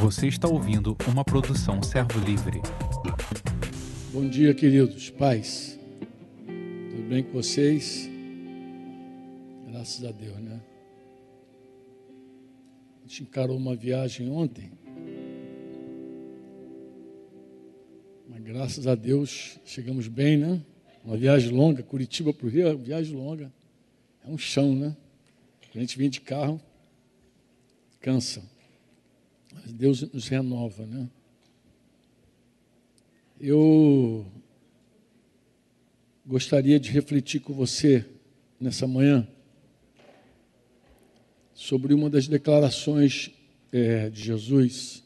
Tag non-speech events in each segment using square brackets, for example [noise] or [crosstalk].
Você está ouvindo uma produção Servo Livre. Bom dia, queridos pais. Tudo bem com vocês? Graças a Deus, né? A gente encarou uma viagem ontem. Mas graças a Deus chegamos bem, né? Uma viagem longa, Curitiba para o Rio, viagem longa. É um chão, né? A gente vem de carro, cansa. Deus nos renova, né? Eu gostaria de refletir com você nessa manhã sobre uma das declarações é, de Jesus.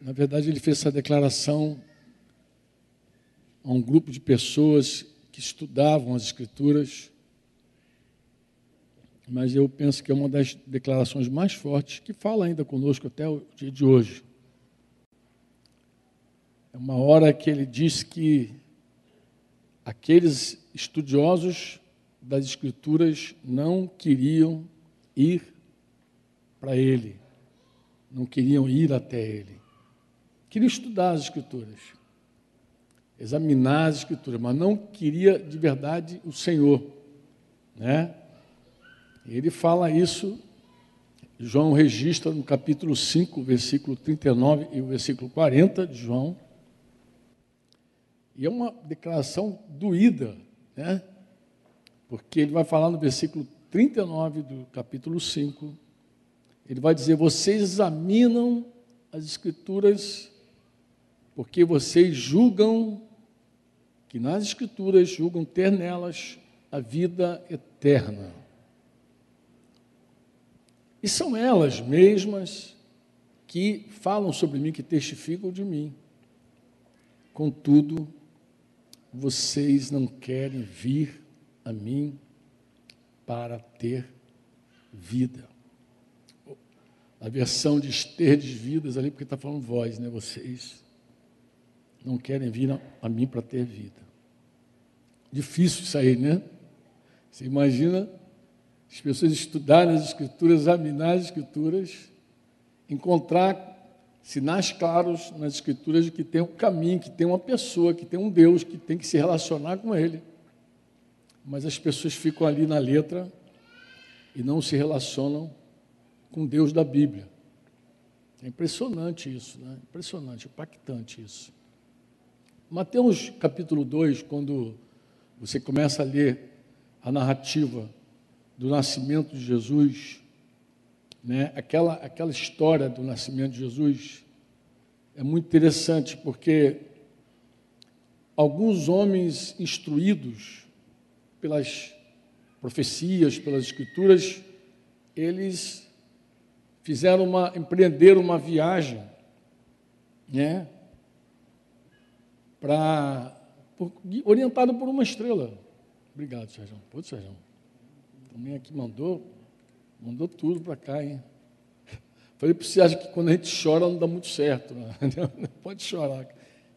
Na verdade, ele fez essa declaração a um grupo de pessoas que estudavam as Escrituras mas eu penso que é uma das declarações mais fortes que fala ainda conosco até o dia de hoje. É uma hora que ele diz que aqueles estudiosos das Escrituras não queriam ir para ele, não queriam ir até ele. Queriam estudar as Escrituras, examinar as Escrituras, mas não queria de verdade o Senhor, né? Ele fala isso, João registra no capítulo 5, versículo 39 e o versículo 40 de João. E é uma declaração doída, né? Porque ele vai falar no versículo 39 do capítulo 5, ele vai dizer: Vocês examinam as Escrituras, porque vocês julgam que nas Escrituras julgam ter nelas a vida eterna. E são elas mesmas que falam sobre mim, que testificam de mim. Contudo, vocês não querem vir a mim para ter vida. A versão de esterdes vidas ali, porque está falando vós, né? Vocês não querem vir a mim para ter vida. Difícil isso aí, né? Você imagina as pessoas estudarem as Escrituras, examinar as Escrituras, encontrar sinais claros nas Escrituras de que tem um caminho, que tem uma pessoa, que tem um Deus, que tem que se relacionar com Ele. Mas as pessoas ficam ali na letra e não se relacionam com Deus da Bíblia. É impressionante isso, né? Impressionante, impactante isso. Mateus capítulo 2, quando você começa a ler a narrativa do nascimento de Jesus, né? aquela, aquela história do nascimento de Jesus é muito interessante, porque alguns homens instruídos pelas profecias, pelas escrituras, eles fizeram uma, empreenderam uma viagem, né, para orientado por uma estrela. Obrigado, Sérgio. Pode, Sérgio. Também aqui mandou, mandou tudo para cá, hein? Falei para você, acha que quando a gente chora não dá muito certo. Né? [laughs] Não pode chorar.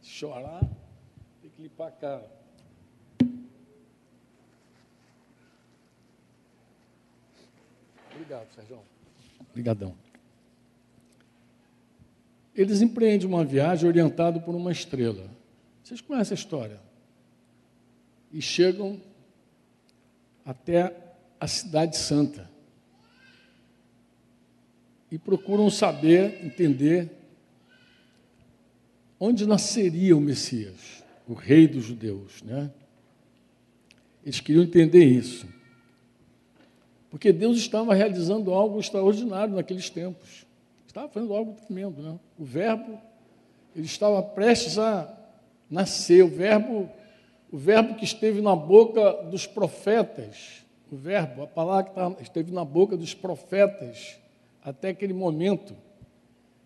Chorar, tem que limpar a cara. Obrigado, Sérgio. Obrigadão. Eles empreendem uma viagem orientado por uma estrela. Vocês conhecem a história? E chegam até a Cidade Santa. E procuram saber, entender onde nasceria o Messias, o rei dos judeus, né? Eles queriam entender isso. Porque Deus estava realizando algo extraordinário naqueles tempos. Estava fazendo algo tremendo, né? O verbo ele estava prestes a nascer, o verbo o verbo que esteve na boca dos profetas o verbo, a palavra que tá, esteve na boca dos profetas até aquele momento,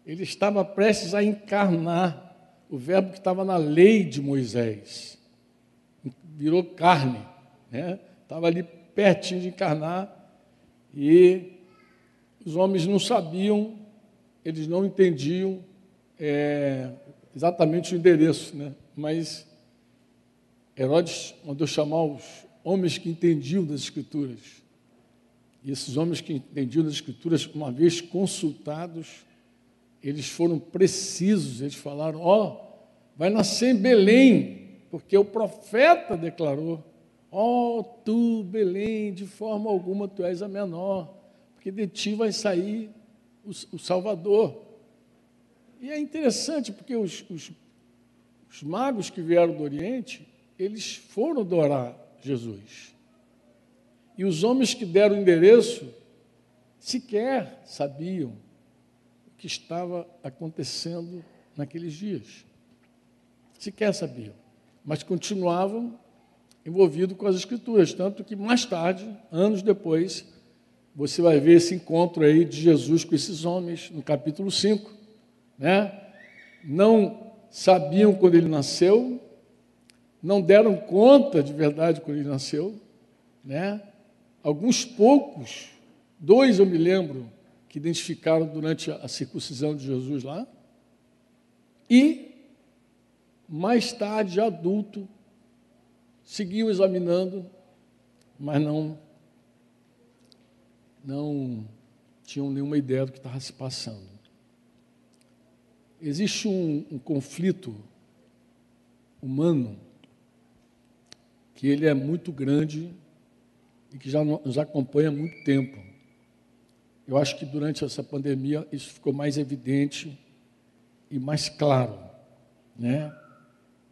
ele estava prestes a encarnar o verbo que estava na lei de Moisés. Virou carne, né? estava ali pertinho de encarnar e os homens não sabiam, eles não entendiam é, exatamente o endereço, né? mas Herodes mandou chamar os homens que entendiam das Escrituras. E esses homens que entendiam das Escrituras, uma vez consultados, eles foram precisos, eles falaram: Ó, oh, vai nascer em Belém, porque o profeta declarou: Ó, oh, tu, Belém, de forma alguma tu és a menor, porque de ti vai sair o, o Salvador. E é interessante, porque os, os, os magos que vieram do Oriente, eles foram adorar Jesus. E os homens que deram o endereço sequer sabiam o que estava acontecendo naqueles dias. Sequer sabiam. Mas continuavam envolvidos com as escrituras, tanto que mais tarde, anos depois, você vai ver esse encontro aí de Jesus com esses homens no capítulo 5, né? Não sabiam quando ele nasceu, não deram conta de verdade quando ele nasceu, né? Alguns poucos, dois eu me lembro, que identificaram durante a circuncisão de Jesus lá. E, mais tarde, adulto, seguiam examinando, mas não, não tinham nenhuma ideia do que estava se passando. Existe um, um conflito humano que ele é muito grande e que já nos acompanha há muito tempo. Eu acho que durante essa pandemia isso ficou mais evidente e mais claro, né?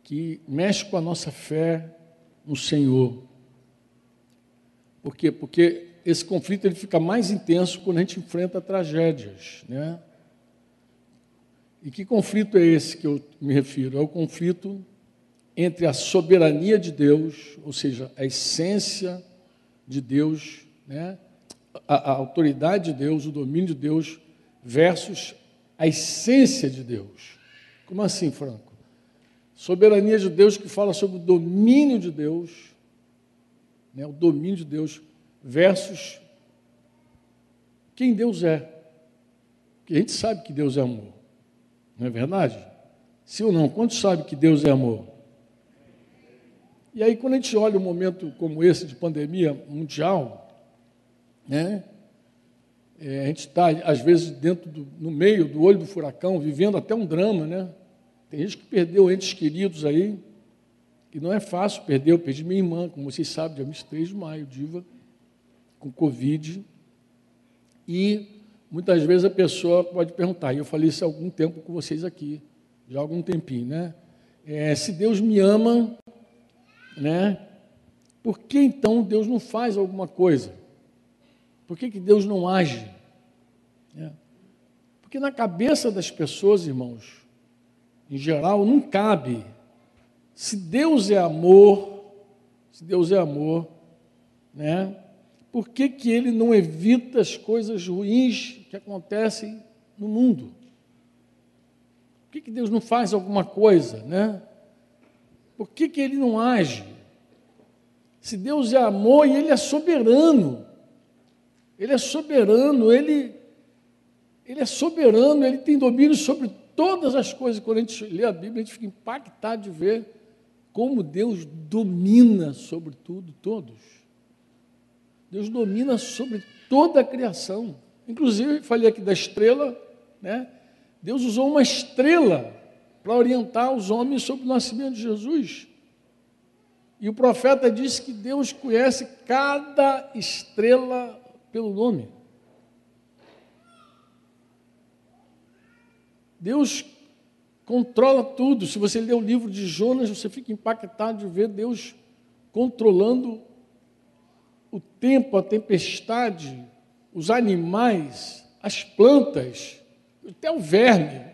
Que mexe com a nossa fé no Senhor. Por quê? Porque esse conflito ele fica mais intenso quando a gente enfrenta tragédias, né? E que conflito é esse que eu me refiro? É o conflito entre a soberania de Deus, ou seja, a essência de Deus, né? a, a autoridade de Deus, o domínio de Deus, versus a essência de Deus. Como assim, Franco? Soberania de Deus que fala sobre o domínio de Deus, né? o domínio de Deus, versus quem Deus é. Porque a gente sabe que Deus é amor. Não é verdade? Sim ou não? Quantos sabem que Deus é amor? E aí, quando a gente olha um momento como esse de pandemia mundial, né, é, a gente está, às vezes, dentro do, no meio do olho do furacão, vivendo até um drama, né? Tem gente que perdeu entes queridos aí, e não é fácil perder. Eu perdi minha irmã, como vocês sabem, dia 23 de maio, diva, com Covid. E muitas vezes a pessoa pode perguntar, e eu falei isso há algum tempo com vocês aqui, já há algum tempinho, né? É, se Deus me ama, né? Por que então Deus não faz alguma coisa? Por que, que Deus não age? É. Porque na cabeça das pessoas, irmãos, em geral, não cabe. Se Deus é amor, se Deus é amor, né? Por que, que ele não evita as coisas ruins que acontecem no mundo? Por que, que Deus não faz alguma coisa, né? Por que, que ele não age? Se Deus é amor e ele é soberano, ele é soberano, ele, ele é soberano, ele tem domínio sobre todas as coisas. Quando a gente lê a Bíblia, a gente fica impactado de ver como Deus domina sobre tudo, todos. Deus domina sobre toda a criação. Inclusive, falei aqui da estrela, né? Deus usou uma estrela para orientar os homens sobre o nascimento de Jesus. E o profeta disse que Deus conhece cada estrela pelo nome. Deus controla tudo. Se você ler o livro de Jonas, você fica impactado de ver Deus controlando o tempo, a tempestade, os animais, as plantas, até o verme.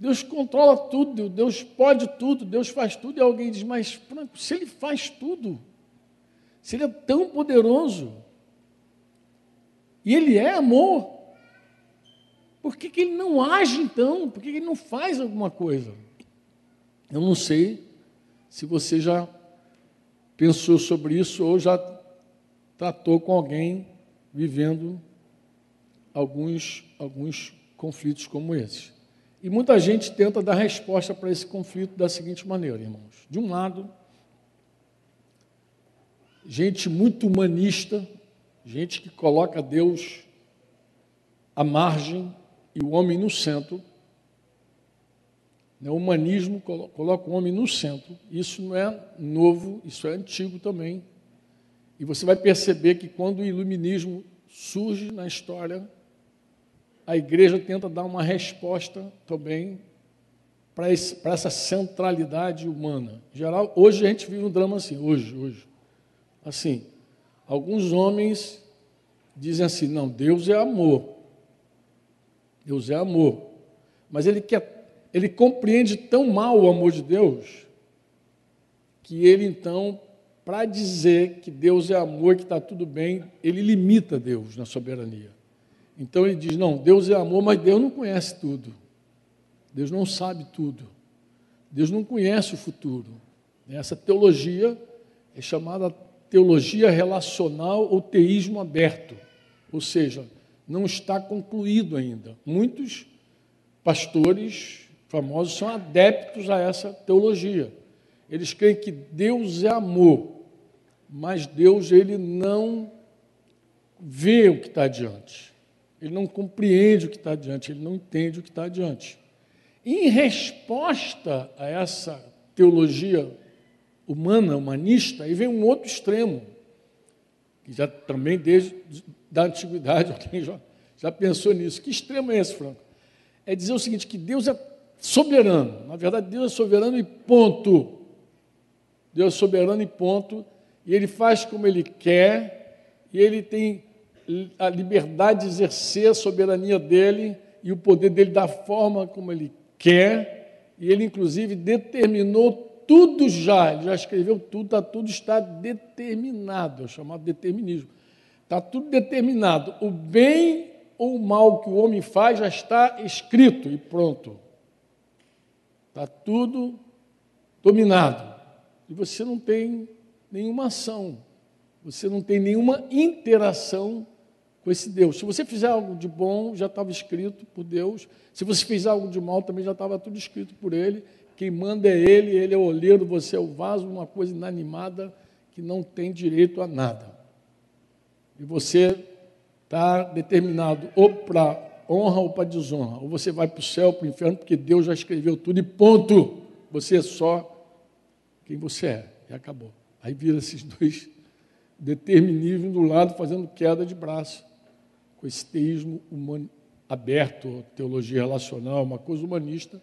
Deus controla tudo, Deus pode tudo, Deus faz tudo. E alguém diz, mas Franco, se Ele faz tudo, se Ele é tão poderoso, e Ele é amor, por que, que Ele não age então? Por que, que Ele não faz alguma coisa? Eu não sei se você já pensou sobre isso ou já tratou com alguém vivendo alguns, alguns conflitos como esses. E muita gente tenta dar resposta para esse conflito da seguinte maneira, irmãos. De um lado, gente muito humanista, gente que coloca Deus à margem e o homem no centro. O humanismo coloca o homem no centro. Isso não é novo, isso é antigo também. E você vai perceber que quando o iluminismo surge na história, a igreja tenta dar uma resposta também para essa centralidade humana. Em geral, hoje a gente vive um drama assim, hoje, hoje. Assim, alguns homens dizem assim, não, Deus é amor. Deus é amor. Mas ele quer, ele compreende tão mal o amor de Deus que ele então, para dizer que Deus é amor, que está tudo bem, ele limita Deus na soberania. Então ele diz: não, Deus é amor, mas Deus não conhece tudo. Deus não sabe tudo. Deus não conhece o futuro. Essa teologia é chamada teologia relacional ou teísmo aberto. Ou seja, não está concluído ainda. Muitos pastores famosos são adeptos a essa teologia. Eles creem que Deus é amor, mas Deus ele não vê o que está adiante. Ele não compreende o que está adiante, ele não entende o que está adiante. Em resposta a essa teologia humana, humanista, aí vem um outro extremo, que já também desde da antiguidade, [laughs] alguém já, já pensou nisso. Que extremo é esse, Franco? É dizer o seguinte, que Deus é soberano. Na verdade, Deus é soberano e ponto. Deus é soberano e ponto. E Ele faz como Ele quer, e Ele tem a liberdade de exercer a soberania dele e o poder dele da forma como ele quer, e ele inclusive determinou tudo já, ele já escreveu tudo, tá, tudo está determinado, é chamado determinismo. Está tudo determinado. O bem ou o mal que o homem faz já está escrito e pronto. Está tudo dominado. E você não tem nenhuma ação, você não tem nenhuma interação com esse Deus. Se você fizer algo de bom, já estava escrito por Deus. Se você fizer algo de mal, também já estava tudo escrito por Ele. Quem manda é Ele, Ele é o olheiro, você é o vaso, uma coisa inanimada que não tem direito a nada. E você está determinado ou para honra ou para desonra. Ou você vai para o céu, para o inferno, porque Deus já escreveu tudo e ponto. Você é só quem você é. E acabou. Aí vira esses dois determinismos do lado, fazendo queda de braço com esse teísmo humano, aberto, teologia relacional, uma coisa humanista,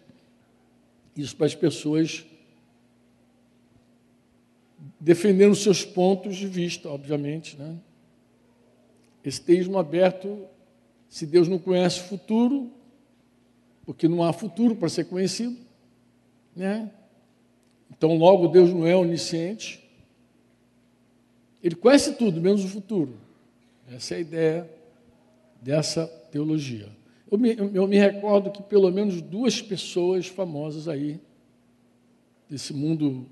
isso para as pessoas defendendo seus pontos de vista, obviamente. Né? Esse teísmo aberto, se Deus não conhece o futuro, porque não há futuro para ser conhecido, né? então logo Deus não é onisciente, ele conhece tudo, menos o futuro. Essa é a ideia dessa teologia. Eu me, eu me recordo que pelo menos duas pessoas famosas aí, desse mundo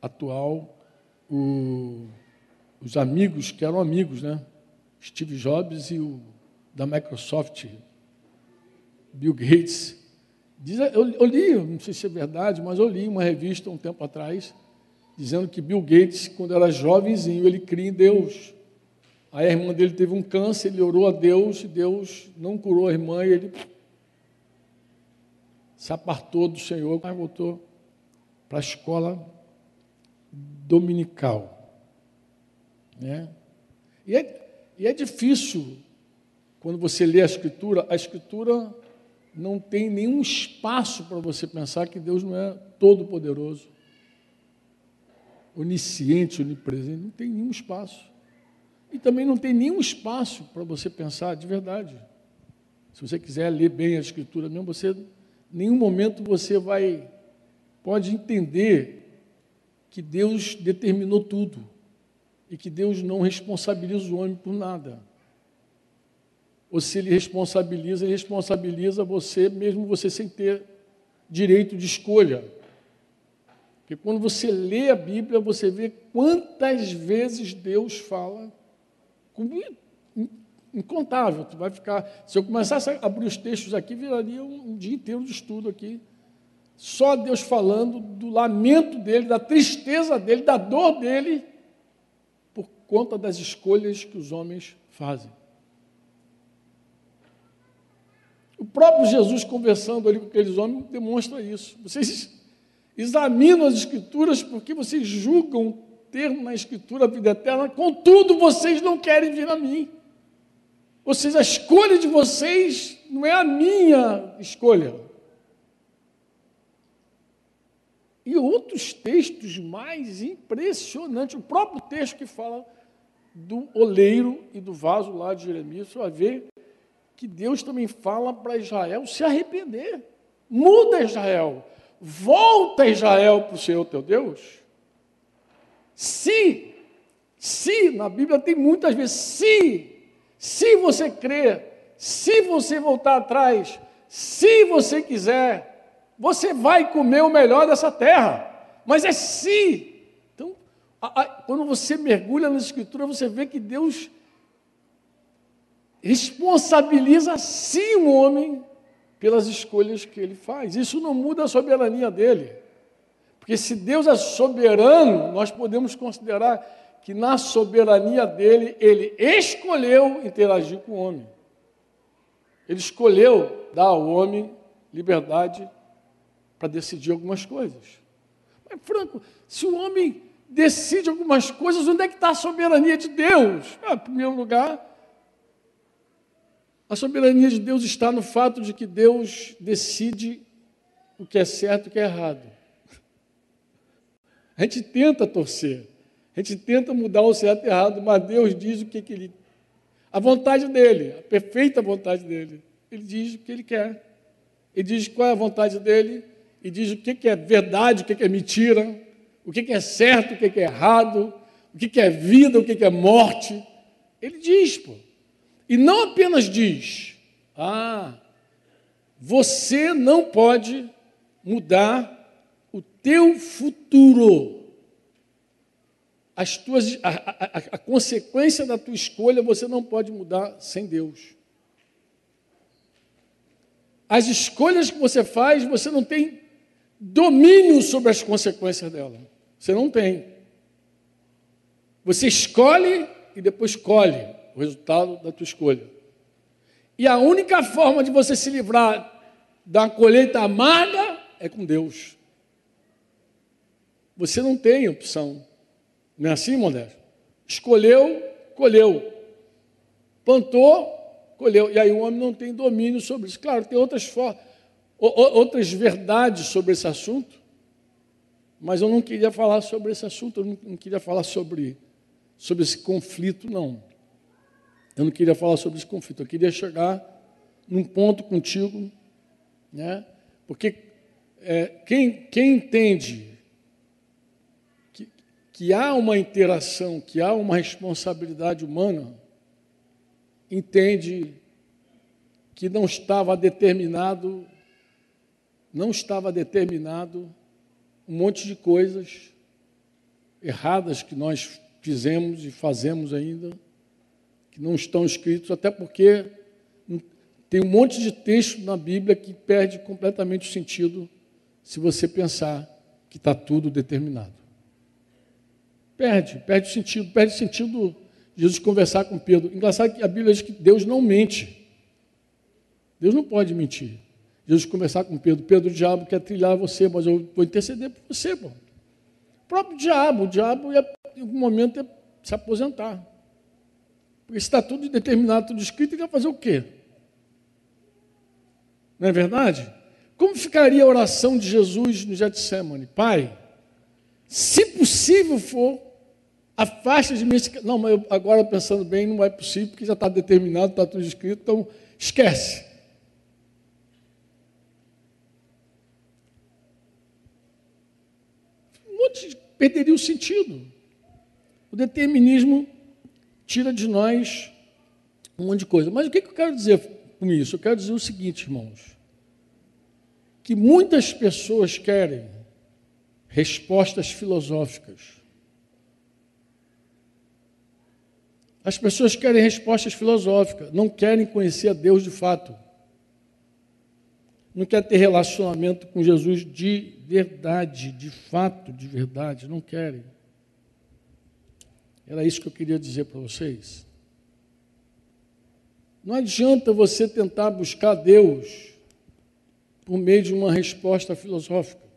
atual, o, os amigos, que eram amigos, né? Steve Jobs e o da Microsoft, Bill Gates. Diz, eu, eu li, não sei se é verdade, mas eu li uma revista um tempo atrás, dizendo que Bill Gates, quando era jovenzinho, ele cria em Deus. Aí a irmã dele teve um câncer, ele orou a Deus, e Deus não curou a irmã, e ele se apartou do Senhor, mas voltou para a escola dominical. Né? E, é, e é difícil, quando você lê a Escritura, a Escritura não tem nenhum espaço para você pensar que Deus não é todo-poderoso, onisciente, onipresente, não tem nenhum espaço. E também não tem nenhum espaço para você pensar de verdade. Se você quiser ler bem a escritura mesmo, você em nenhum momento você vai pode entender que Deus determinou tudo e que Deus não responsabiliza o homem por nada. Ou se ele responsabiliza, ele responsabiliza você mesmo você sem ter direito de escolha. Porque quando você lê a Bíblia, você vê quantas vezes Deus fala incontável. Tu vai ficar. Se eu começasse a abrir os textos aqui, viraria um, um dia inteiro de estudo aqui. Só Deus falando do lamento dele, da tristeza dele, da dor dele, por conta das escolhas que os homens fazem. O próprio Jesus conversando ali com aqueles homens demonstra isso. Vocês examinam as escrituras porque vocês julgam ter na escritura a vida eterna, contudo vocês não querem vir a mim. A escolha de vocês não é a minha escolha. E outros textos mais impressionantes, o próprio texto que fala do oleiro e do vaso lá de Jeremias, você vai ver que Deus também fala para Israel se arrepender. Muda Israel, volta Israel para o Senhor teu Deus. Se, se, na Bíblia tem muitas vezes, se, se você crer, se você voltar atrás, se você quiser, você vai comer o melhor dessa terra. Mas é se. Então, a, a, quando você mergulha na Escritura, você vê que Deus responsabiliza sim o homem pelas escolhas que ele faz. Isso não muda a soberania dele. Porque se Deus é soberano, nós podemos considerar que na soberania dele, ele escolheu interagir com o homem. Ele escolheu dar ao homem liberdade para decidir algumas coisas. Mas, Franco, se o homem decide algumas coisas, onde é que está a soberania de Deus? Ah, em primeiro lugar, a soberania de Deus está no fato de que Deus decide o que é certo e o que é errado. A gente tenta torcer, a gente tenta mudar o certo e errado, mas Deus diz o que, que ele. A vontade dele, a perfeita vontade dele. Ele diz o que ele quer. Ele diz qual é a vontade dele, e diz o que, que é verdade, o que, que é mentira, o que, que é certo, o que, que é errado, o que, que é vida, o que, que é morte. Ele diz, pô. E não apenas diz: ah, você não pode mudar teu futuro. As tuas, a, a, a consequência da tua escolha você não pode mudar sem Deus. As escolhas que você faz, você não tem domínio sobre as consequências dela. Você não tem. Você escolhe e depois colhe o resultado da tua escolha. E a única forma de você se livrar da colheita amarga é com Deus. Você não tem opção. Não é assim, Modesto? Escolheu, colheu. Plantou, colheu. E aí o homem não tem domínio sobre isso. Claro, tem outras outras verdades sobre esse assunto, mas eu não queria falar sobre esse assunto, eu não queria falar sobre, sobre esse conflito, não. Eu não queria falar sobre esse conflito, eu queria chegar num ponto contigo, né? porque é, quem, quem entende que, há uma interação, que há uma responsabilidade humana, entende que não estava determinado, não estava determinado um monte de coisas erradas que nós fizemos e fazemos ainda que não estão escritos, até porque tem um monte de texto na Bíblia que perde completamente o sentido se você pensar que está tudo determinado. Perde, perde o sentido, perde o sentido Jesus conversar com Pedro. Engraçado que a Bíblia diz que Deus não mente. Deus não pode mentir. Jesus conversar com Pedro, Pedro, o diabo quer trilhar você, mas eu vou interceder por você, pô. O próprio diabo, o diabo ia, em algum momento ia se aposentar. Porque está tudo determinado, tudo escrito, ele vai fazer o quê? Não é verdade? Como ficaria a oração de Jesus no Getsemane? Pai, se possível for, afasta de mim. Não, mas eu, agora pensando bem, não é possível, porque já está determinado, está tudo escrito, então esquece. Um monte de... perderia o sentido. O determinismo tira de nós um monte de coisa. Mas o que eu quero dizer com isso? Eu quero dizer o seguinte, irmãos: que muitas pessoas querem respostas filosóficas. As pessoas querem respostas filosóficas, não querem conhecer a Deus de fato. Não quer ter relacionamento com Jesus de verdade, de fato, de verdade, não querem. Era isso que eu queria dizer para vocês. Não adianta você tentar buscar Deus por meio de uma resposta filosófica.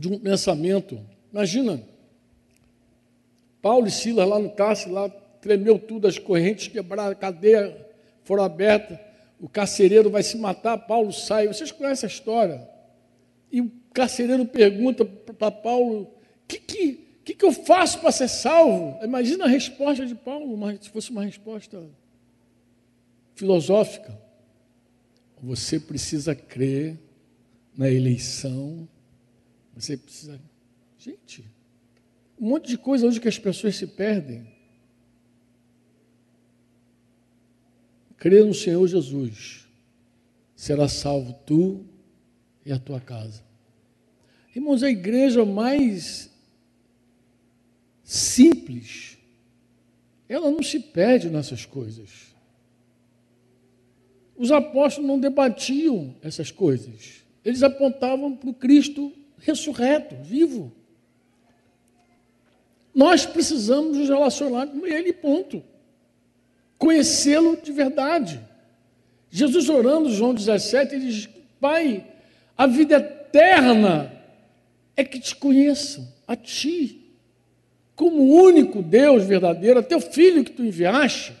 De um pensamento. Imagina, Paulo e Silas lá no cárcere, lá tremeu tudo, as correntes quebraram, a cadeia foram abertas, o carcereiro vai se matar, Paulo sai. Vocês conhecem a história? E o carcereiro pergunta para Paulo: o que, que, que, que eu faço para ser salvo? Imagina a resposta de Paulo, se fosse uma resposta filosófica. Você precisa crer na eleição, você precisa. Gente, um monte de coisa hoje que as pessoas se perdem. Crê no Senhor Jesus, será salvo tu e a tua casa. Irmãos, a igreja mais simples, ela não se perde nessas coisas. Os apóstolos não debatiam essas coisas. Eles apontavam para o Cristo ressurreto, vivo. Nós precisamos nos relacionar com Ele, ponto. Conhecê-lo de verdade. Jesus orando, João 17, ele diz: Pai, a vida eterna é que te conheçam, a ti, como único Deus verdadeiro, a teu filho que tu enviaste.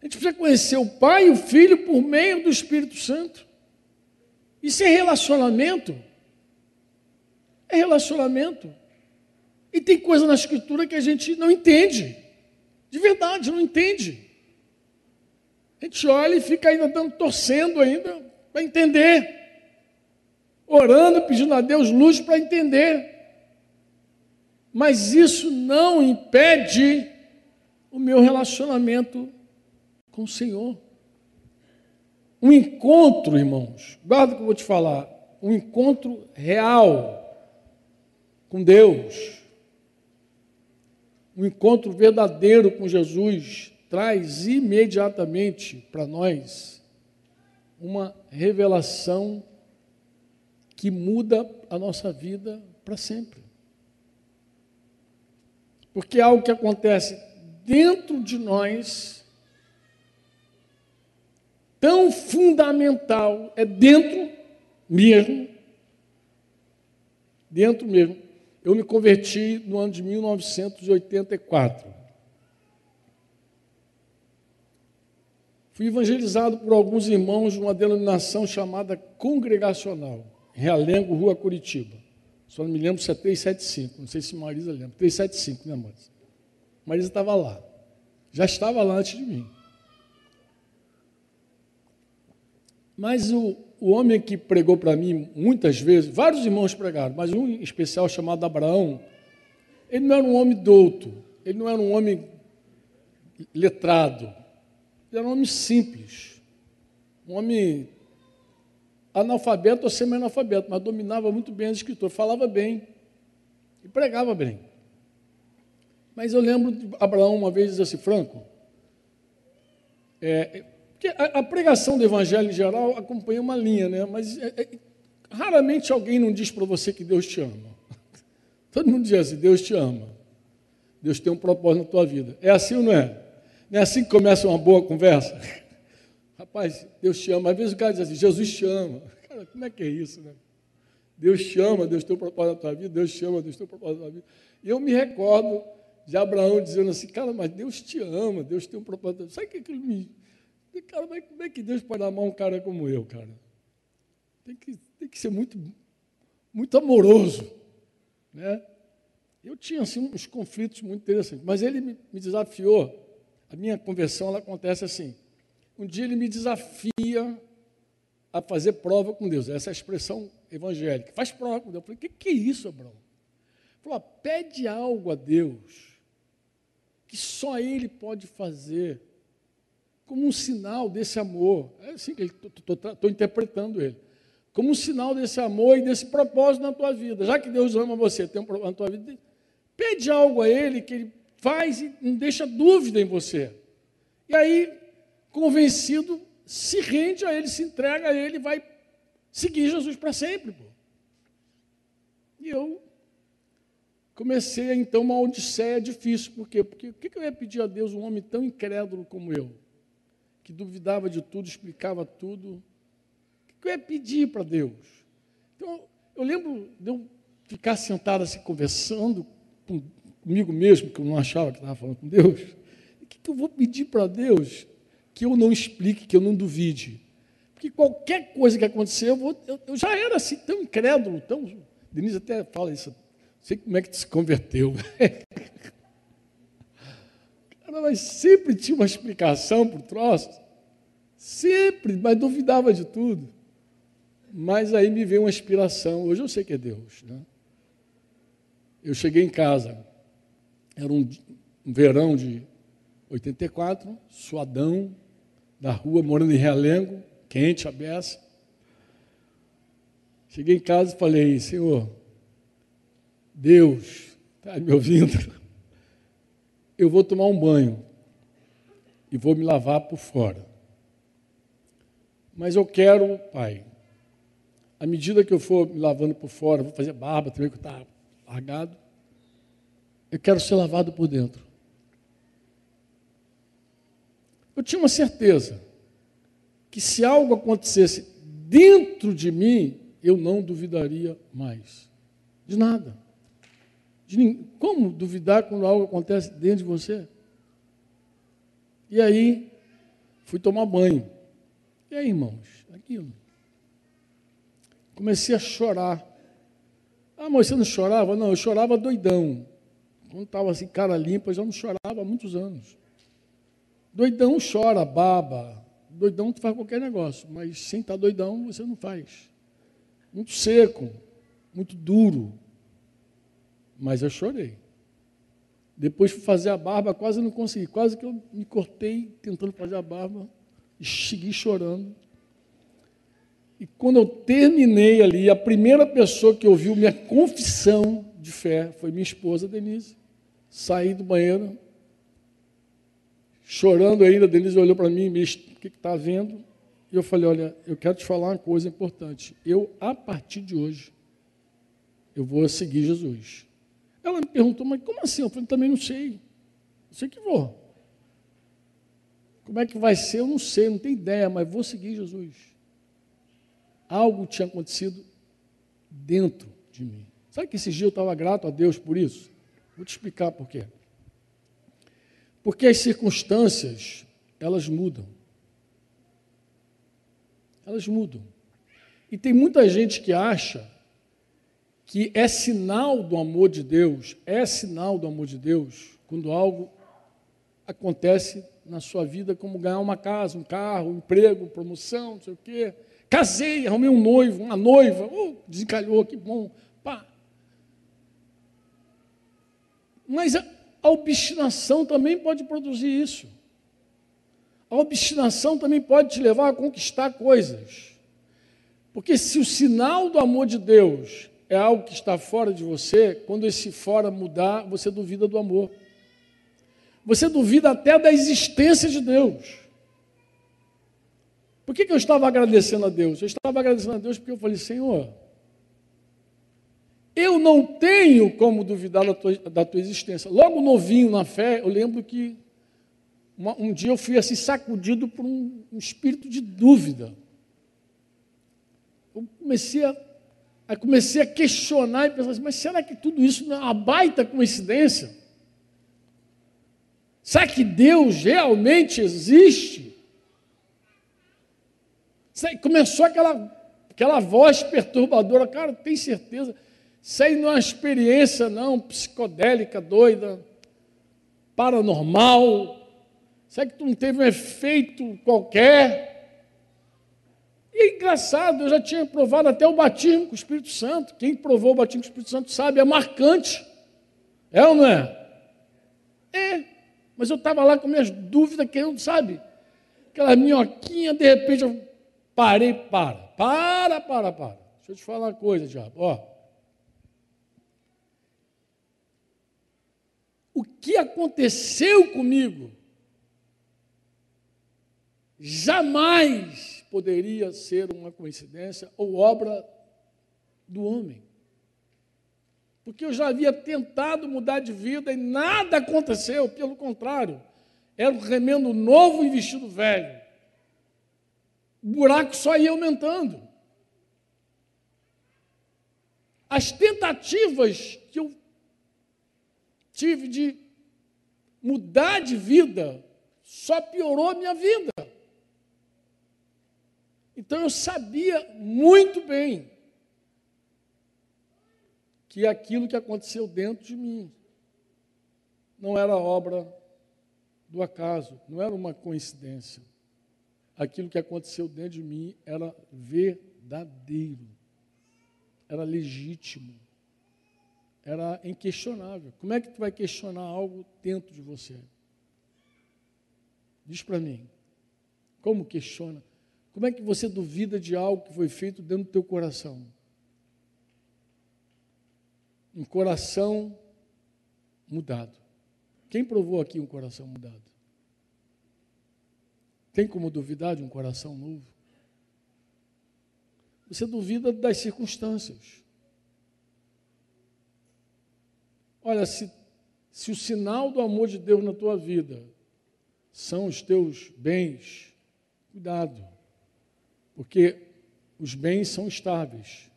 A gente precisa conhecer o Pai e o Filho por meio do Espírito Santo. Isso é relacionamento. É relacionamento. E tem coisa na Escritura que a gente não entende. De verdade, não entende. A gente olha e fica ainda dando, torcendo ainda para entender. Orando, pedindo a Deus luz para entender. Mas isso não impede o meu relacionamento com o Senhor. Um encontro, irmãos, guarda o que eu vou te falar, um encontro real com Deus, um encontro verdadeiro com Jesus, traz imediatamente para nós uma revelação que muda a nossa vida para sempre. Porque algo que acontece dentro de nós tão fundamental, é dentro mesmo, dentro mesmo. Eu me converti no ano de 1984. Fui evangelizado por alguns irmãos de uma denominação chamada Congregacional, Realengo, Rua Curitiba. Só não me lembro se é 375, não sei se Marisa lembra. 375, né, Marisa? Marisa estava lá. Já estava lá antes de mim. Mas o, o homem que pregou para mim muitas vezes, vários irmãos pregaram, mas um especial chamado Abraão, ele não era um homem douto, ele não era um homem letrado, ele era um homem simples, um homem analfabeto ou semi-analfabeto, mas dominava muito bem as escrituras, falava bem e pregava bem. Mas eu lembro de Abraão uma vez dizer assim, Franco, é, porque a, a, pregação do evangelho em geral acompanha uma linha, né? Mas é, é, raramente alguém não diz para você que Deus te ama. [laughs] Todo mundo diz assim, Deus te ama. Deus tem um propósito na tua vida. É assim ou não é? Não é assim que começa uma boa conversa? [laughs] Rapaz, Deus te ama. Às vezes o cara diz assim, Jesus te ama. [laughs] Cara, como é que é isso, né? Deus te ama, Deus tem um propósito na tua vida, Deus te ama, Deus tem um propósito na tua vida. E eu me recordo de Abraão dizendo assim, cara, mas Deus te ama, Deus tem um propósito. Sabe o que aquilo me, cara, mas como é que Deus pode amar um cara como eu, cara? Tem que, tem que ser muito, muito amoroso, né? Eu tinha assim uns conflitos muito interessantes, mas ele me, me desafiou. A minha conversão ela acontece assim. Um dia ele me desafia a fazer prova com Deus. Essa é a expressão evangélica. Faz prova com Deus. Eu falei, o que, que é isso, Abraão? Ele falou, pede algo a Deus que só Ele pode fazer como um sinal desse amor. É assim que estou interpretando ele. Como um sinal desse amor e desse propósito na tua vida. Já que Deus ama você, tem um propósito na tua vida, pede algo a Ele que Ele faz e não deixa dúvida em você. E aí, convencido, se rende a Ele, se entrega a Ele e vai seguir Jesus para sempre. Pô. E eu Comecei então uma odisseia difícil. Por quê? Porque o que eu ia pedir a Deus, um homem tão incrédulo como eu, que duvidava de tudo, explicava tudo? O que eu ia pedir para Deus? Então, eu lembro de eu ficar sentado assim, conversando comigo mesmo, que eu não achava que estava falando com Deus. O que eu vou pedir para Deus que eu não explique, que eu não duvide? Porque qualquer coisa que acontecer, eu, vou, eu, eu já era assim, tão incrédulo, tão. Denise até fala isso, sei como é que tu se converteu. [laughs] Mas sempre tinha uma explicação para o troço. Sempre, mas duvidava de tudo. Mas aí me veio uma inspiração. Hoje eu sei que é Deus. Né? Eu cheguei em casa, era um, um verão de 84, suadão, da rua, morando em Realengo, quente, aberta. Cheguei em casa e falei, Senhor, Deus, está me ouvindo? Eu vou tomar um banho e vou me lavar por fora. Mas eu quero, Pai, à medida que eu for me lavando por fora, vou fazer barba também, que está largado, eu quero ser lavado por dentro. Eu tinha uma certeza que se algo acontecesse dentro de mim, eu não duvidaria mais. De nada. De Como duvidar quando algo acontece dentro de você? E aí, fui tomar banho. E aí, irmãos? Aquilo. Comecei a chorar. Ah, mas você não chorava? Não, eu chorava doidão. Quando estava assim, cara limpa, eu já não chorava há muitos anos. Doidão chora, baba. Doidão tu faz qualquer negócio, mas sem estar tá doidão você não faz. Muito seco, muito duro, mas eu chorei. Depois fui fazer a barba, quase não consegui, quase que eu me cortei tentando fazer a barba e segui chorando. E quando eu terminei ali, a primeira pessoa que ouviu minha confissão de fé foi minha esposa Denise. Saí do banheiro, chorando ainda, Denise olhou para mim, me o que está vendo? E eu falei, olha, eu quero te falar uma coisa importante. Eu, a partir de hoje, eu vou seguir Jesus. Ela me perguntou, mas como assim? Eu falei, também não sei. Eu sei que vou. Como é que vai ser? Eu não sei, não tenho ideia, mas vou seguir Jesus. Algo tinha acontecido dentro de mim. Sabe que esses dias eu estava grato a Deus por isso? Vou te explicar por quê. Porque as circunstâncias, elas mudam. Elas mudam. E tem muita gente que acha que é sinal do amor de Deus, é sinal do amor de Deus, quando algo acontece na sua vida, como ganhar uma casa, um carro, um emprego, promoção, não sei o quê. Casei, arrumei um noivo, uma noiva, oh, desencalhou, que bom. Pá. Mas a, a obstinação também pode produzir isso. A obstinação também pode te levar a conquistar coisas. Porque se o sinal do amor de Deus é algo que está fora de você, quando esse fora mudar, você duvida do amor. Você duvida até da existência de Deus. Por que, que eu estava agradecendo a Deus? Eu estava agradecendo a Deus porque eu falei, Senhor, eu não tenho como duvidar da tua, da tua existência. Logo novinho na fé, eu lembro que uma, um dia eu fui assim sacudido por um, um espírito de dúvida. Eu comecei a Aí comecei a questionar e pensar assim, mas será que tudo isso não é uma baita coincidência? Será que Deus realmente existe? Começou aquela, aquela voz perturbadora, cara, tem certeza? Isso aí não é uma experiência, não, psicodélica, doida, paranormal. Será que tu não teve um efeito qualquer? E é engraçado, eu já tinha provado até o batismo com o Espírito Santo. Quem provou o batismo com o Espírito Santo sabe, é marcante. É ou não é? É. Mas eu estava lá com minhas dúvidas, querendo, sabe? Aquela minhoquinha, de repente eu parei, para. Para, para, para. Deixa eu te falar uma coisa, diabo. Ó. O que aconteceu comigo jamais poderia ser uma coincidência ou obra do homem. porque eu já havia tentado mudar de vida e nada aconteceu, pelo contrário, era um remendo novo e vestido velho. O buraco só ia aumentando. As tentativas que eu tive de mudar de vida só piorou a minha vida. Então eu sabia muito bem que aquilo que aconteceu dentro de mim não era obra do acaso, não era uma coincidência. Aquilo que aconteceu dentro de mim era verdadeiro, era legítimo, era inquestionável. Como é que tu vai questionar algo dentro de você? Diz para mim. Como questiona? Como é que você duvida de algo que foi feito dentro do teu coração? um coração mudado. Quem provou aqui um coração mudado? Tem como duvidar de um coração novo? Você duvida das circunstâncias. Olha, se, se o sinal do amor de Deus na tua vida são os teus bens, cuidado, porque os bens são estáveis.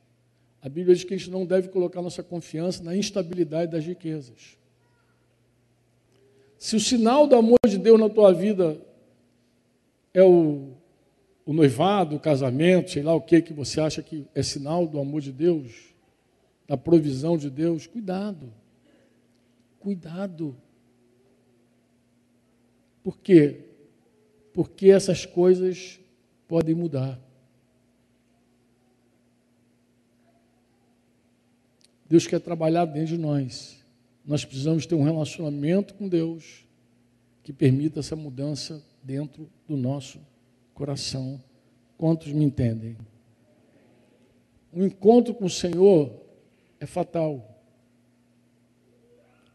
A Bíblia diz que a gente não deve colocar nossa confiança na instabilidade das riquezas. Se o sinal do amor de Deus na tua vida é o, o noivado, o casamento, sei lá o que que você acha que é sinal do amor de Deus, da provisão de Deus, cuidado. Cuidado. Por quê? Porque essas coisas podem mudar. Deus quer trabalhar dentro de nós. Nós precisamos ter um relacionamento com Deus que permita essa mudança dentro do nosso coração. Quantos me entendem? O encontro com o Senhor é fatal.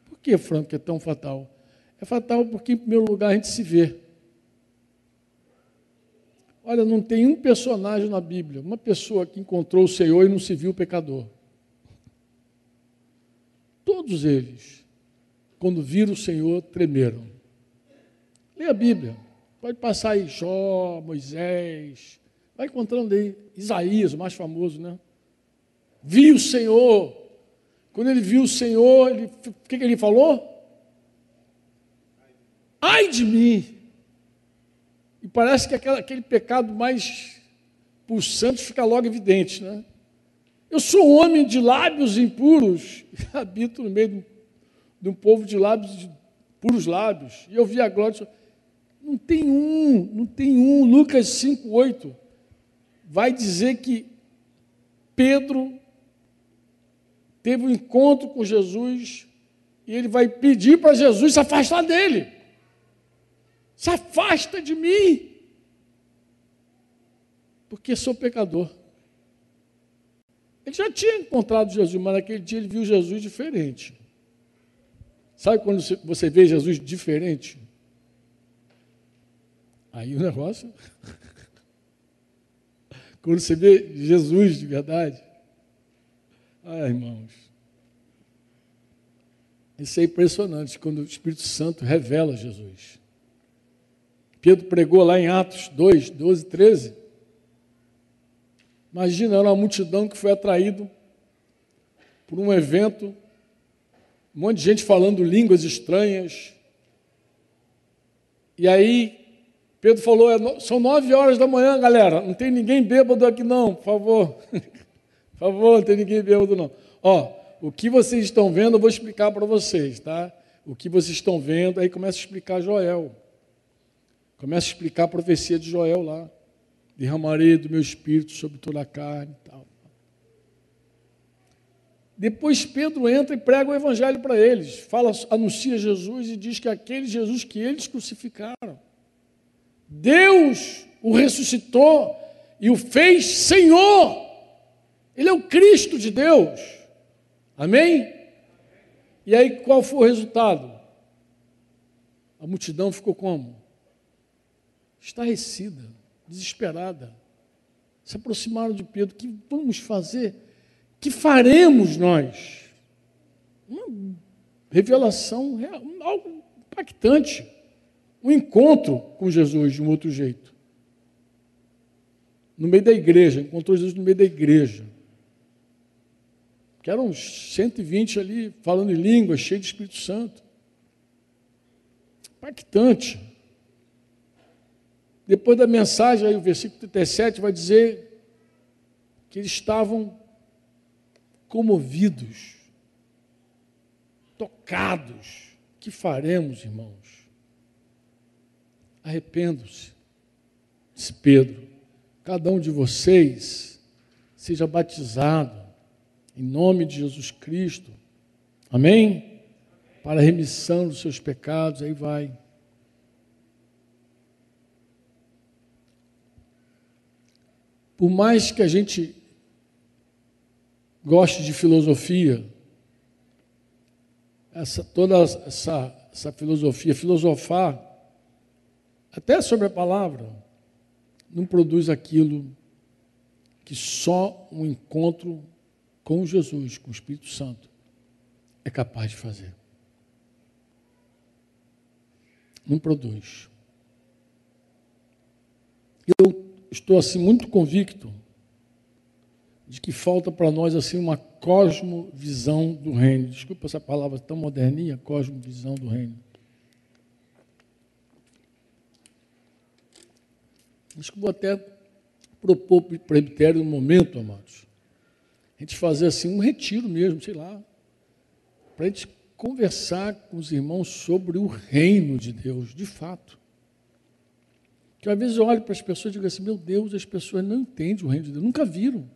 Por que, Franco, é tão fatal? É fatal porque, em primeiro lugar, a gente se vê. Olha, não tem um personagem na Bíblia, uma pessoa que encontrou o Senhor e não se viu pecador. Todos eles, quando viram o Senhor, tremeram. Leia a Bíblia. Pode passar aí Jó, Moisés, vai encontrando aí Isaías, o mais famoso, né? Viu o Senhor. Quando ele viu o Senhor, ele, o que, que ele falou? Ai de mim! E parece que aquele, aquele pecado mais pulsante fica logo evidente, né? Eu sou homem de lábios impuros, [laughs] habito no meio de um, de um povo de lábios, de puros lábios, e eu vi a glória. Não tem um, não tem um. Lucas 5,8 vai dizer que Pedro teve um encontro com Jesus e ele vai pedir para Jesus se afastar dele. Se afasta de mim, porque sou pecador. Ele já tinha encontrado Jesus, mas naquele dia ele viu Jesus diferente. Sabe quando você vê Jesus diferente? Aí o negócio. [laughs] quando você vê Jesus de verdade. Ai, irmãos. Isso é impressionante quando o Espírito Santo revela Jesus. Pedro pregou lá em Atos 2, 12, 13. Imagina, era uma multidão que foi atraído por um evento, um monte de gente falando línguas estranhas. E aí, Pedro falou: é são nove horas da manhã, galera, não tem ninguém bêbado aqui, não, por favor. [laughs] por favor, não tem ninguém bêbado, não. Ó, o que vocês estão vendo, eu vou explicar para vocês, tá? O que vocês estão vendo, aí começa a explicar Joel. Começa a explicar a profecia de Joel lá derramarei do meu espírito sobre toda a carne e tal. Depois Pedro entra e prega o evangelho para eles, fala, anuncia Jesus e diz que aquele Jesus que eles crucificaram, Deus o ressuscitou e o fez Senhor. Ele é o Cristo de Deus. Amém? E aí qual foi o resultado? A multidão ficou como? Estarrecida desesperada. Se aproximaram de Pedro: que vamos fazer? Que faremos nós? uma revelação, algo impactante. Um encontro com Jesus de um outro jeito. No meio da igreja, encontrou Jesus no meio da igreja. Que eram uns 120 ali, falando em língua, cheio de Espírito Santo. Impactante. Depois da mensagem, aí o versículo 37 vai dizer que eles estavam comovidos, tocados. Que faremos, irmãos? Arrependo-se, disse Pedro. Cada um de vocês seja batizado em nome de Jesus Cristo. Amém? Para a remissão dos seus pecados, aí vai. Por mais que a gente goste de filosofia, essa, toda essa, essa filosofia, filosofar, até sobre a palavra, não produz aquilo que só um encontro com Jesus, com o Espírito Santo, é capaz de fazer. Não produz. Eu estou assim muito convicto de que falta para nós assim uma cosmovisão do reino. Desculpa essa palavra tão moderninha, cosmovisão do reino. Acho que vou até propor para o presbitério no momento, amados, a gente fazer assim um retiro mesmo, sei lá, para a gente conversar com os irmãos sobre o reino de Deus, de fato. Que às vezes olho para as pessoas e digo assim, meu Deus, as pessoas não entendem o reino de Deus, nunca viram.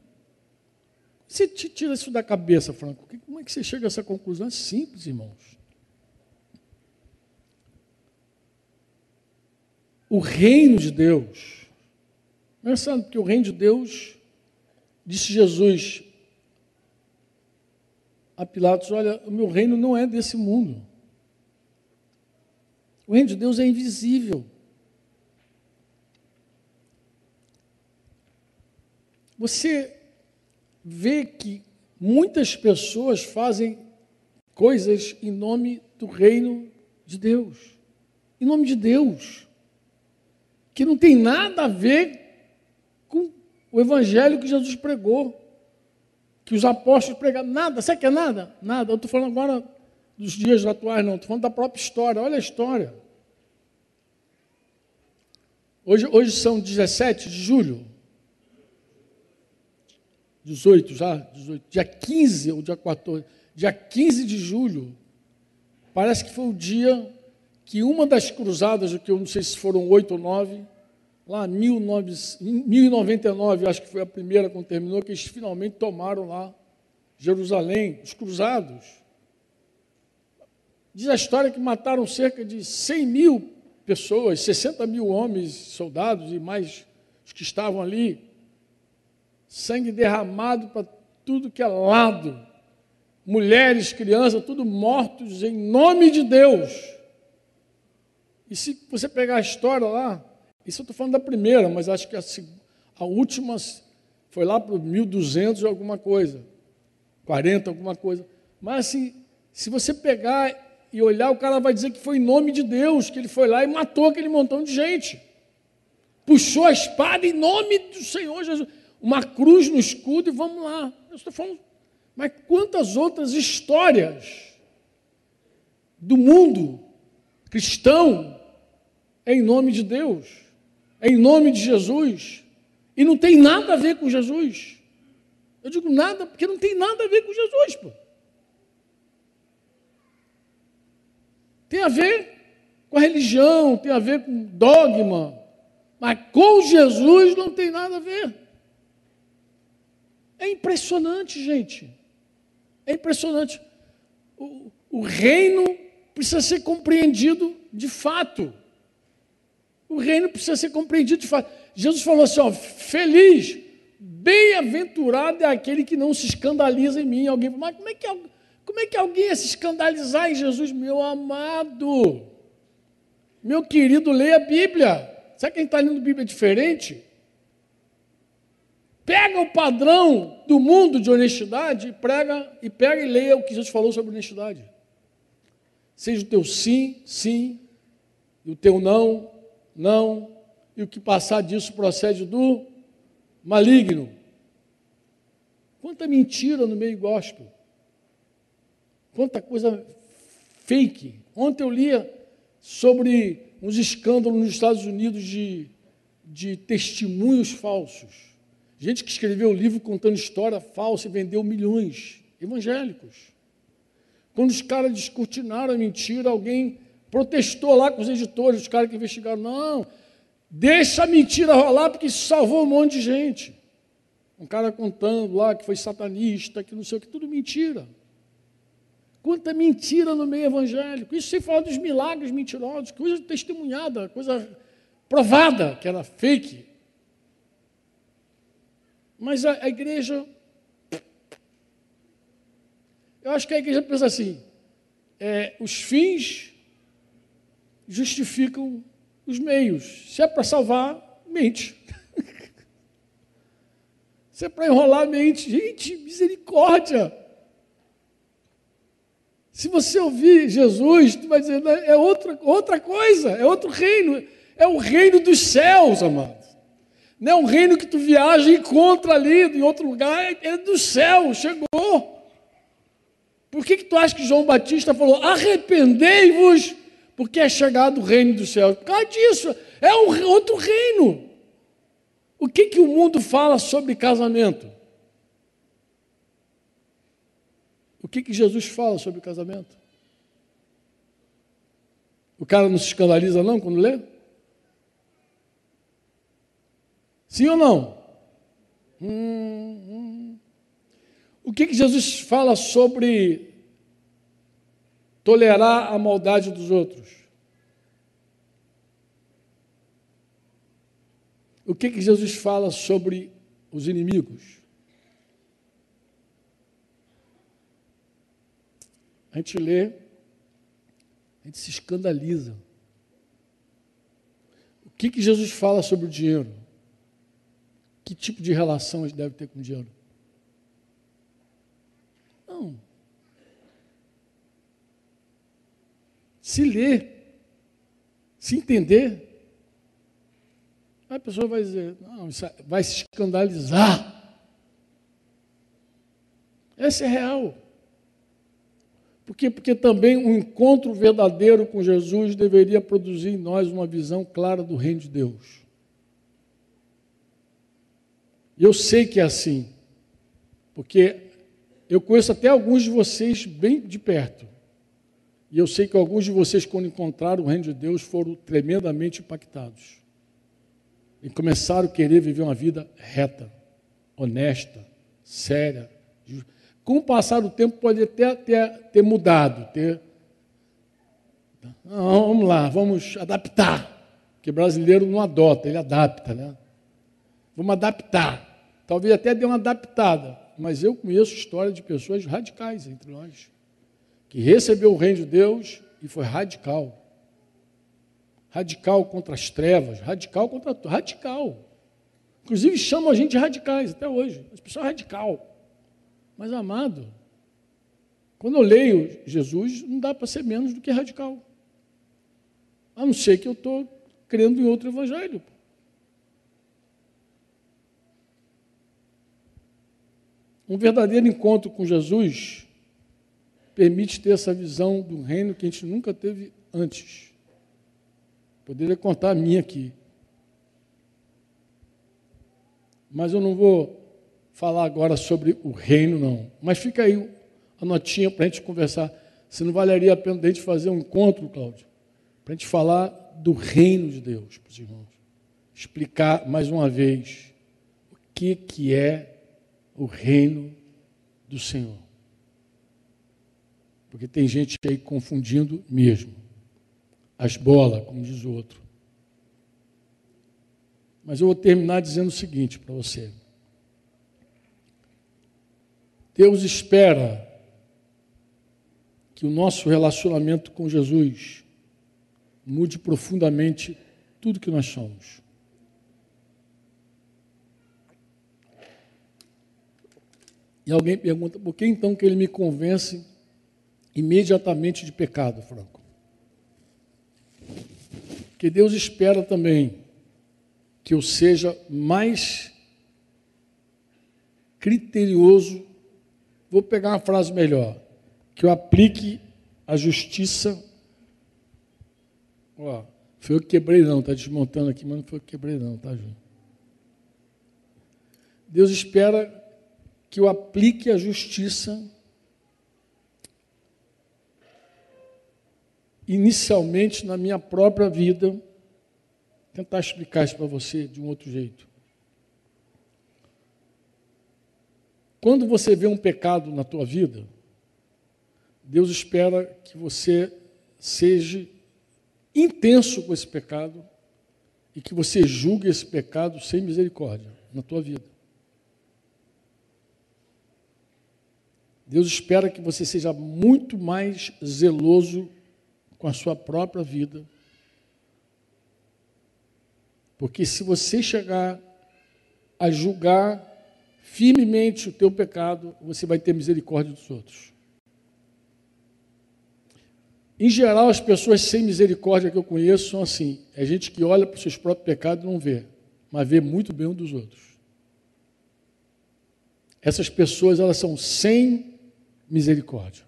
Você te tira isso da cabeça, Franco. Como é que você chega a essa conclusão? É simples, irmãos. O reino de Deus. Pensando que o reino de Deus, disse Jesus a Pilatos: Olha, o meu reino não é desse mundo. O reino de Deus é invisível. Você vê que muitas pessoas fazem coisas em nome do reino de Deus, em nome de Deus, que não tem nada a ver com o evangelho que Jesus pregou, que os apóstolos pregaram. Nada, sabe que é nada? Nada. Eu estou falando agora dos dias atuais, não, estou falando da própria história. Olha a história. Hoje, hoje são 17 de julho. 18 já, 18, dia 15 ou dia 14, dia 15 de julho, parece que foi o dia que uma das cruzadas, que eu não sei se foram oito ou nove, lá em 1099, acho que foi a primeira quando terminou, que eles finalmente tomaram lá Jerusalém, os cruzados. Diz a história que mataram cerca de 100 mil pessoas, 60 mil homens, soldados e mais os que estavam ali sangue derramado para tudo que é lado, mulheres, crianças, tudo mortos em nome de Deus. E se você pegar a história lá, isso eu estou falando da primeira, mas acho que a, a última foi lá para 1200 alguma coisa, 40 alguma coisa. Mas assim, se você pegar e olhar, o cara vai dizer que foi em nome de Deus que ele foi lá e matou aquele montão de gente. Puxou a espada em nome do Senhor Jesus uma cruz no escudo e vamos lá. Eu estou falando, mas quantas outras histórias do mundo cristão em nome de Deus, em nome de Jesus, e não tem nada a ver com Jesus. Eu digo nada porque não tem nada a ver com Jesus, pô. Tem a ver com a religião, tem a ver com dogma, mas com Jesus não tem nada a ver. É impressionante, gente. É impressionante. O, o reino precisa ser compreendido de fato. O reino precisa ser compreendido de fato. Jesus falou assim: ó, feliz, bem-aventurado é aquele que não se escandaliza em mim. Alguém mas como é que, como é que alguém ia se escandalizar em Jesus? Meu amado, meu querido, leia a Bíblia. Será que a gente está lendo Bíblia diferente? Pega o padrão do mundo de honestidade e prega e pega e leia o que Jesus falou sobre honestidade. Seja o teu sim, sim, e o teu não, não, e o que passar disso procede do maligno. Quanta mentira no meio gospel. Quanta coisa fake. Ontem eu lia sobre uns escândalos nos Estados Unidos de, de testemunhos falsos. Gente que escreveu livro contando história falsa e vendeu milhões. Evangélicos. Quando os caras descortinaram a mentira, alguém protestou lá com os editores, os caras que investigaram. Não, deixa a mentira rolar, porque isso salvou um monte de gente. Um cara contando lá que foi satanista, que não sei o que, tudo mentira. Quanta mentira no meio evangélico. Isso sem falar dos milagres mentirosos, coisa testemunhada, coisa provada, que era fake. Mas a, a igreja. Eu acho que a igreja pensa assim: é, os fins justificam os meios. Se é para salvar, mente. [laughs] Se é para enrolar, mente. Gente, misericórdia. Se você ouvir Jesus, tu vai dizer, é outra, outra coisa, é outro reino. É o reino dos céus, amados. Não é um reino que tu viaja e encontra ali em outro lugar, é, é do céu, chegou. Por que, que tu acha que João Batista falou, arrependei-vos, porque é chegado o reino dos céus? Por causa disso, é um outro reino. O que, que o mundo fala sobre casamento? O que, que Jesus fala sobre casamento? O cara não se escandaliza, não, quando lê? Sim ou não? Hum, hum. O que, que Jesus fala sobre tolerar a maldade dos outros? O que, que Jesus fala sobre os inimigos? A gente lê, a gente se escandaliza. O que, que Jesus fala sobre o dinheiro? Que tipo de relação a gente deve ter com o dinheiro? Não. Se ler, se entender, a pessoa vai dizer, não, vai se escandalizar. Essa é real. Por quê? Porque também um encontro verdadeiro com Jesus deveria produzir em nós uma visão clara do reino de Deus. Eu sei que é assim, porque eu conheço até alguns de vocês bem de perto. E eu sei que alguns de vocês, quando encontraram o reino de Deus, foram tremendamente impactados. E começaram a querer viver uma vida reta, honesta, séria. Com o passar do tempo, pode até ter, ter mudado, ter. Não, vamos lá, vamos adaptar. Porque brasileiro não adota, ele adapta, né? Vamos adaptar. Talvez até dê uma adaptada, mas eu conheço história de pessoas radicais entre nós, que recebeu o reino de Deus e foi radical. Radical contra as trevas, radical contra tudo, radical. Inclusive chamam a gente de radicais até hoje. As pessoas radical. Mas amado, quando eu leio Jesus, não dá para ser menos do que radical. A não ser que eu estou crendo em outro evangelho. Um verdadeiro encontro com Jesus permite ter essa visão do reino que a gente nunca teve antes. Poderia contar a minha aqui. Mas eu não vou falar agora sobre o reino, não. Mas fica aí a notinha para a gente conversar. Se não valeria a pena a gente fazer um encontro, Cláudio, para a gente falar do reino de Deus para os irmãos. Explicar mais uma vez o que, que é o reino do Senhor. Porque tem gente aí confundindo mesmo. As bolas, como diz o outro. Mas eu vou terminar dizendo o seguinte para você. Deus espera que o nosso relacionamento com Jesus mude profundamente tudo que nós somos. E alguém pergunta, por que então que ele me convence imediatamente de pecado, Franco? Que Deus espera também que eu seja mais criterioso. Vou pegar uma frase melhor. Que eu aplique a justiça. Ó, foi eu que quebrei, não, está desmontando aqui, mas não foi eu que quebrei, não, tá, Ju? Deus espera que eu aplique a justiça inicialmente na minha própria vida. Vou tentar explicar isso para você de um outro jeito. Quando você vê um pecado na tua vida, Deus espera que você seja intenso com esse pecado e que você julgue esse pecado sem misericórdia na tua vida. Deus espera que você seja muito mais zeloso com a sua própria vida. Porque se você chegar a julgar firmemente o teu pecado, você vai ter misericórdia dos outros. Em geral, as pessoas sem misericórdia que eu conheço são assim: é gente que olha para os seus próprios pecados e não vê, mas vê muito bem um dos outros. Essas pessoas, elas são sem misericórdia.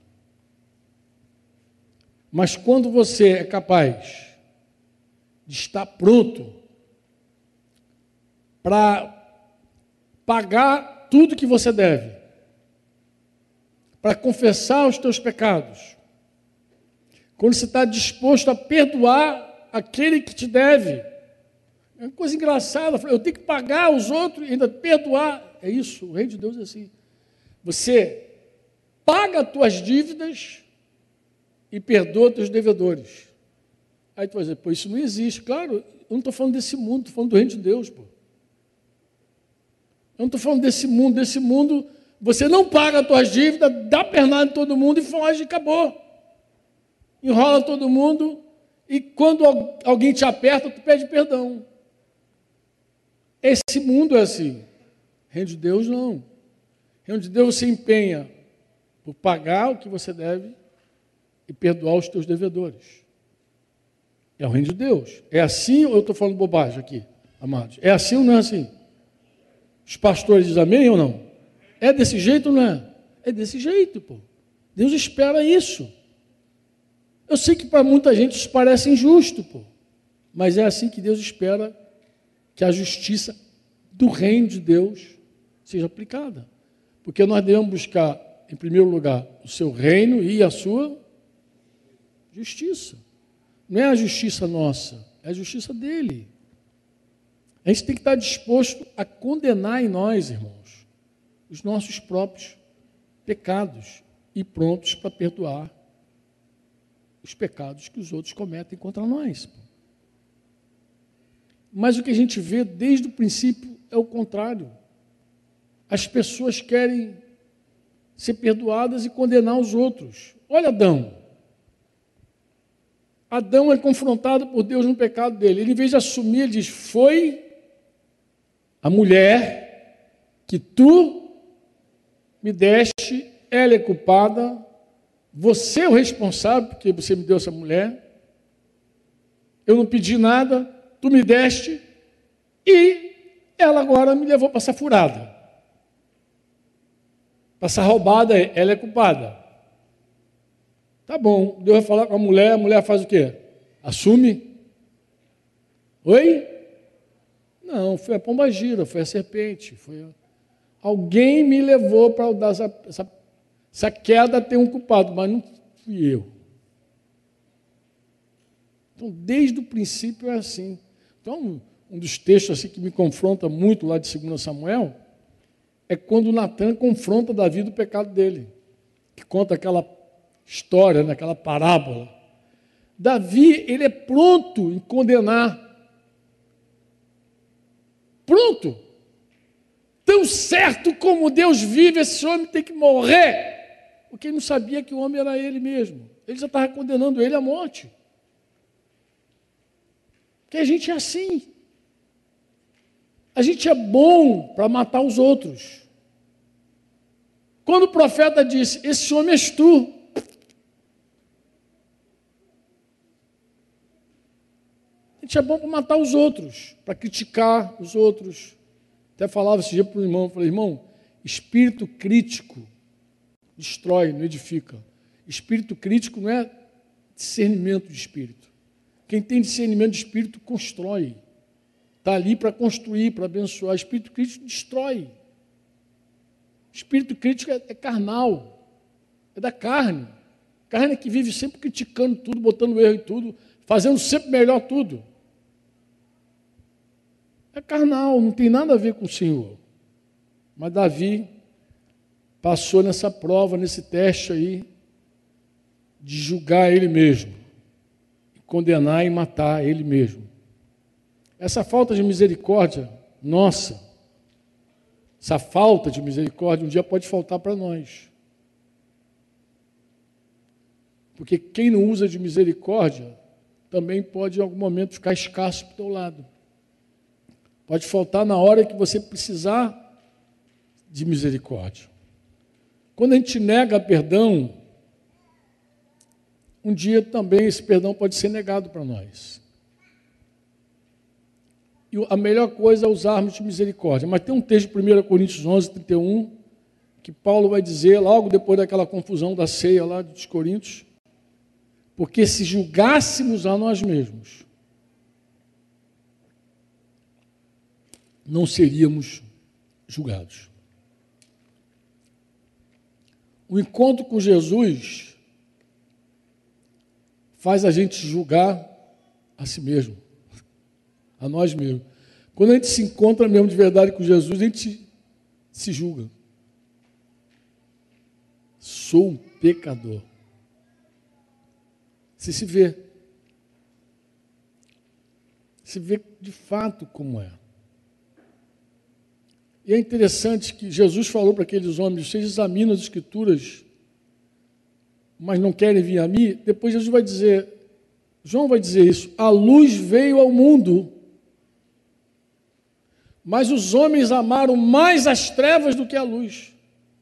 Mas quando você é capaz de estar pronto para pagar tudo que você deve, para confessar os teus pecados, quando você está disposto a perdoar aquele que te deve, é uma coisa engraçada, eu tenho que pagar os outros e ainda perdoar. É isso, o reino de Deus é assim. Você paga as tuas dívidas e perdoa teus devedores. Aí tu vai dizer, pô, isso não existe. Claro, eu não estou falando desse mundo, estou falando do reino de Deus, pô. Eu não estou falando desse mundo, desse mundo, você não paga as tuas dívidas, dá pernada em todo mundo e foge acabou. Enrola todo mundo e quando alguém te aperta, tu pede perdão. Esse mundo é assim. Reino de Deus não. Reino de Deus você empenha por pagar o que você deve e perdoar os teus devedores. É o reino de Deus. É assim ou eu estou falando bobagem aqui, amados? É assim ou não é assim? Os pastores dizem amém ou não? É desse jeito ou não é? É desse jeito, pô. Deus espera isso. Eu sei que para muita gente isso parece injusto, pô. Mas é assim que Deus espera que a justiça do reino de Deus seja aplicada. Porque nós devemos buscar em primeiro lugar, o seu reino e a sua justiça. Não é a justiça nossa, é a justiça dele. A gente tem que estar disposto a condenar em nós, irmãos, os nossos próprios pecados e prontos para perdoar os pecados que os outros cometem contra nós. Mas o que a gente vê desde o princípio é o contrário. As pessoas querem ser perdoadas e condenar os outros. Olha Adão. Adão é confrontado por Deus no pecado dele. Ele, em vez de assumir, ele diz: Foi a mulher que tu me deste, ela é culpada, você é o responsável, porque você me deu essa mulher. Eu não pedi nada, tu me deste, e ela agora me levou para essa furada. Passar roubada, ela é culpada. Tá bom, Deus vai falar com a mulher, a mulher faz o quê? Assume? Oi? Não, foi a pomba gira, foi a serpente. Foi. Alguém me levou para dar essa, essa, essa queda ter um culpado, mas não fui eu. Então, desde o princípio é assim. Então, um dos textos assim que me confronta muito lá de 2 Samuel é quando Natan confronta Davi do pecado dele, que conta aquela história, naquela né, parábola. Davi, ele é pronto em condenar. Pronto. Tão certo como Deus vive, esse homem tem que morrer. Porque ele não sabia que o homem era ele mesmo. Ele já estava condenando ele à morte. Porque a gente é assim. A gente é bom para matar os outros. Quando o profeta disse: Esse homem és tu. A gente é bom para matar os outros, para criticar os outros. Até falava esse dia para o irmão: falei, irmão, espírito crítico destrói, não edifica. Espírito crítico não é discernimento de espírito. Quem tem discernimento de espírito constrói. Está ali para construir, para abençoar. Espírito crítico destrói. Espírito crítico é, é carnal, é da carne. Carne é que vive sempre criticando tudo, botando erro em tudo, fazendo sempre melhor tudo. É carnal, não tem nada a ver com o Senhor. Mas Davi passou nessa prova, nesse teste aí, de julgar ele mesmo, condenar e matar ele mesmo. Essa falta de misericórdia, nossa, essa falta de misericórdia um dia pode faltar para nós. Porque quem não usa de misericórdia também pode em algum momento ficar escasso para o teu lado. Pode faltar na hora que você precisar de misericórdia. Quando a gente nega perdão, um dia também esse perdão pode ser negado para nós. E a melhor coisa é usarmos de misericórdia. Mas tem um texto de 1 Coríntios 11, 31, que Paulo vai dizer, logo depois daquela confusão da ceia lá dos Coríntios, porque se julgássemos a nós mesmos, não seríamos julgados. O encontro com Jesus faz a gente julgar a si mesmo a nós mesmos. Quando a gente se encontra mesmo de verdade com Jesus, a gente se julga. Sou um pecador. Você se vê. Se vê de fato como é. E é interessante que Jesus falou para aqueles homens: vocês examinam as Escrituras, mas não querem vir a mim. Depois Jesus vai dizer, João vai dizer isso: a luz veio ao mundo mas os homens amaram mais as trevas do que a luz.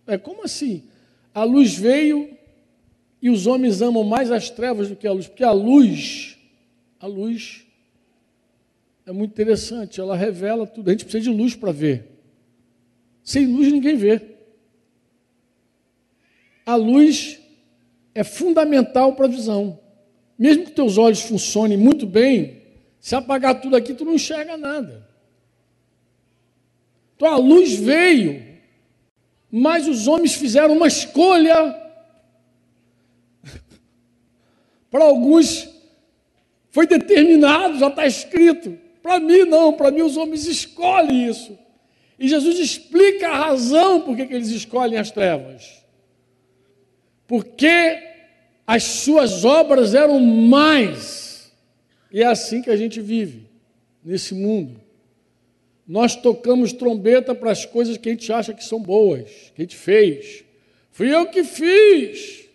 É como assim? A luz veio e os homens amam mais as trevas do que a luz, porque a luz, a luz é muito interessante, ela revela tudo. A gente precisa de luz para ver. Sem luz ninguém vê. A luz é fundamental para a visão. Mesmo que teus olhos funcionem muito bem, se apagar tudo aqui, tu não enxerga nada. Então a luz veio, mas os homens fizeram uma escolha. [laughs] Para alguns foi determinado, já está escrito. Para mim, não, para mim os homens escolhem isso. E Jesus explica a razão por que eles escolhem as trevas. Porque as suas obras eram mais. E é assim que a gente vive nesse mundo nós tocamos trombeta para as coisas que a gente acha que são boas, que a gente fez. Fui eu que fiz.